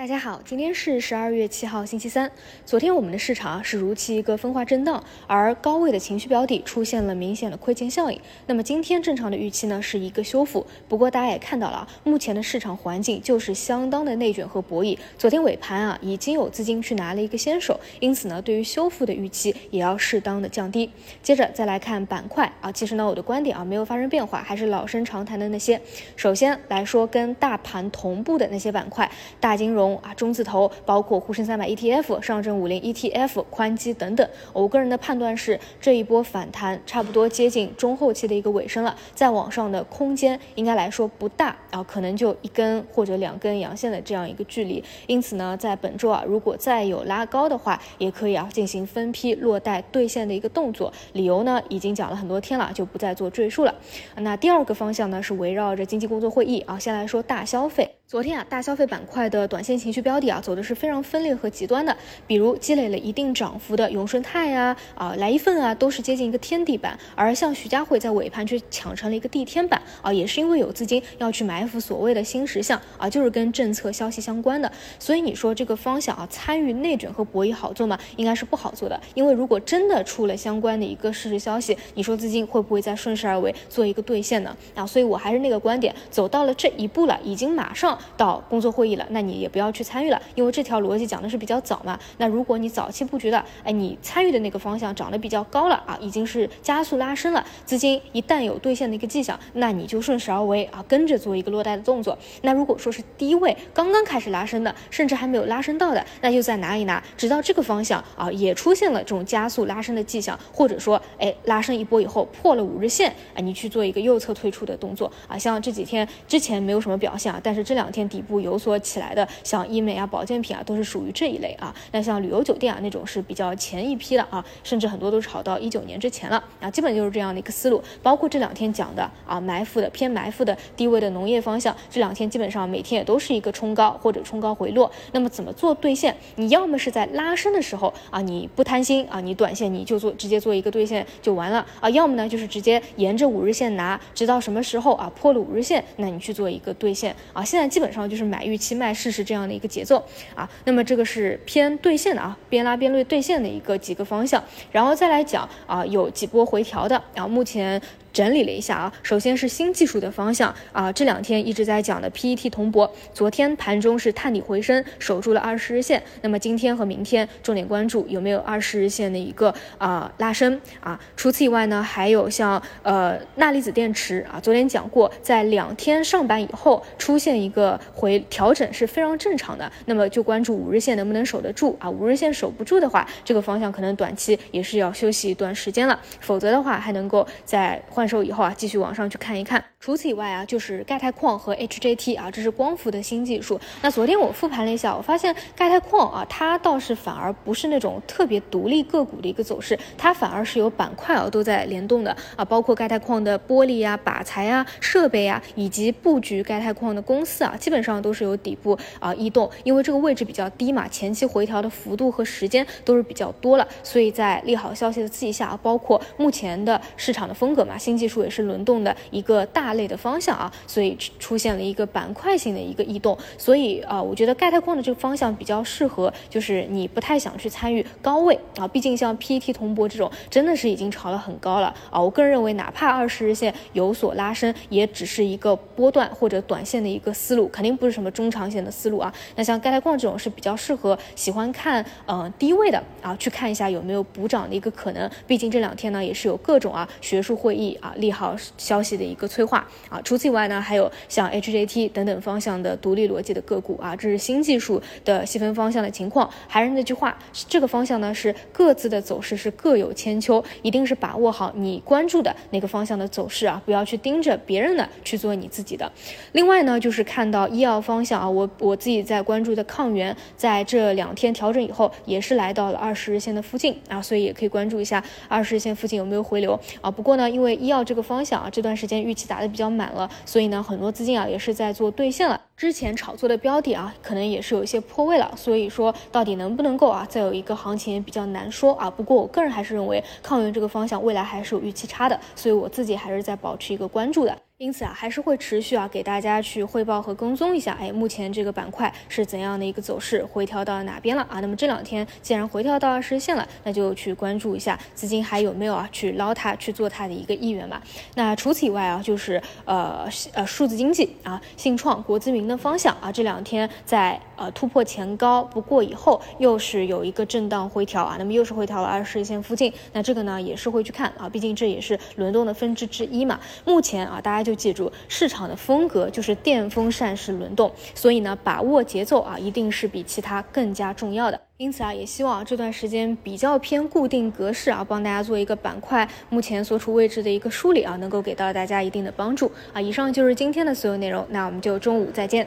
大家好，今天是十二月七号，星期三。昨天我们的市场啊是如期一个分化震荡，而高位的情绪标的出现了明显的亏钱效应。那么今天正常的预期呢是一个修复，不过大家也看到了啊，目前的市场环境就是相当的内卷和博弈。昨天尾盘啊，已经有资金去拿了一个先手，因此呢，对于修复的预期也要适当的降低。接着再来看板块啊，其实呢我的观点啊没有发生变化，还是老生常谈的那些。首先来说跟大盘同步的那些板块，大金融。啊，中字头包括沪深三百 ETF、上证五零 ETF、宽基等等。我个人的判断是，这一波反弹差不多接近中后期的一个尾声了，再往上的空间应该来说不大啊，可能就一根或者两根阳线的这样一个距离。因此呢，在本周啊，如果再有拉高的话，也可以啊进行分批落袋兑现的一个动作。理由呢，已经讲了很多天了，就不再做赘述了。那第二个方向呢，是围绕着经济工作会议啊，先来说大消费。昨天啊，大消费板块的短线情绪标的啊，走的是非常分裂和极端的。比如积累了一定涨幅的永顺泰呀，啊来一份啊，都是接近一个天地板。而像徐家汇在尾盘却抢成了一个地天板啊，也是因为有资金要去埋伏所谓的新石像啊，就是跟政策消息相关的。所以你说这个方向啊，参与内卷和博弈好做吗？应该是不好做的。因为如果真的出了相关的一个事实消息，你说资金会不会再顺势而为做一个兑现呢？啊，所以我还是那个观点，走到了这一步了，已经马上。到工作会议了，那你也不要去参与了，因为这条逻辑讲的是比较早嘛。那如果你早期布局的，哎，你参与的那个方向涨得比较高了啊，已经是加速拉升了，资金一旦有兑现的一个迹象，那你就顺势而为啊，跟着做一个落袋的动作。那如果说是低位刚刚开始拉升的，甚至还没有拉升到的，那就再拿一拿，直到这个方向啊也出现了这种加速拉升的迹象，或者说哎拉升一波以后破了五日线，哎你去做一个右侧退出的动作啊。像这几天之前没有什么表现啊，但是这两天底。部有所起来的，像医美啊、保健品啊，都是属于这一类啊。那像旅游酒店啊那种是比较前一批的啊，甚至很多都炒到一九年之前了啊。基本就是这样的一个思路。包括这两天讲的啊，埋伏的偏埋伏的低位的农业方向，这两天基本上每天也都是一个冲高或者冲高回落。那么怎么做兑现？你要么是在拉升的时候啊，你不贪心啊，你短线你就做直接做一个兑现就完了啊。要么呢就是直接沿着五日线拿，直到什么时候啊破了五日线，那你去做一个兑现啊。现在基基本上就是。买预期卖事实这样的一个节奏啊，那么这个是偏兑现的啊，边拉边兑兑现的一个几个方向，然后再来讲啊，有几波回调的，然后目前。整理了一下啊，首先是新技术的方向啊，这两天一直在讲的 PET 铜箔，昨天盘中是探底回升，守住了二十日线。那么今天和明天重点关注有没有二十日线的一个啊拉升啊。除此以外呢，还有像呃钠离子电池啊，昨天讲过，在两天上板以后出现一个回调整是非常正常的。那么就关注五日线能不能守得住啊，五日线守不住的话，这个方向可能短期也是要休息一段时间了，否则的话还能够在。换手以后啊，继续往上去看一看。除此以外啊，就是钙钛矿和 HJT 啊，这是光伏的新技术。那昨天我复盘了一下，我发现钙钛矿啊，它倒是反而不是那种特别独立个股的一个走势，它反而是有板块啊都在联动的啊，包括钙钛矿的玻璃啊、靶材啊、设备啊，以及布局钙钛矿的公司啊，基本上都是有底部啊异动。因为这个位置比较低嘛，前期回调的幅度和时间都是比较多了，所以在利好消息的刺激下，包括目前的市场的风格嘛。新技术也是轮动的一个大类的方向啊，所以出现了一个板块性的一个异动，所以啊，我觉得钙钛矿的这个方向比较适合，就是你不太想去参与高位啊，毕竟像 PET 铜箔这种真的是已经炒了很高了啊，我个人认为哪怕二十日线有所拉升，也只是一个波段或者短线的一个思路，肯定不是什么中长线的思路啊。那像钙钛矿这种是比较适合喜欢看嗯低位的啊，去看一下有没有补涨的一个可能，毕竟这两天呢也是有各种啊学术会议。啊，利好消息的一个催化啊，除此以外呢，还有像 HJT 等等方向的独立逻辑的个股啊，这是新技术的细分方向的情况。还是那句话，这个方向呢是各自的走势是各有千秋，一定是把握好你关注的那个方向的走势啊，不要去盯着别人的去做你自己的。另外呢，就是看到医药方向啊，我我自己在关注的抗原，在这两天调整以后，也是来到了二十日线的附近啊，所以也可以关注一下二十日线附近有没有回流啊。不过呢，因为医药这个方向啊，这段时间预期打的比较满了，所以呢，很多资金啊也是在做兑现了。之前炒作的标的啊，可能也是有一些破位了，所以说到底能不能够啊，再有一个行情比较难说啊。不过我个人还是认为抗原这个方向未来还是有预期差的，所以我自己还是在保持一个关注的。因此啊，还是会持续啊给大家去汇报和跟踪一下，哎，目前这个板块是怎样的一个走势，回调到哪边了啊？那么这两天既然回调到二十日线了，那就去关注一下资金还有没有啊去捞它去做它的一个意愿吧。那除此以外啊，就是呃呃数字经济啊，信创、国资云的方向啊，这两天在呃突破前高不过以后，又是有一个震荡回调啊，那么又是回调了二十日线附近，那这个呢也是会去看啊，毕竟这也是轮动的分支之一嘛。目前啊，大家就。就记住，市场的风格就是电风扇式轮动，所以呢，把握节奏啊，一定是比其他更加重要的。因此啊，也希望这段时间比较偏固定格式啊，帮大家做一个板块目前所处位置的一个梳理啊，能够给到大家一定的帮助啊。以上就是今天的所有内容，那我们就中午再见。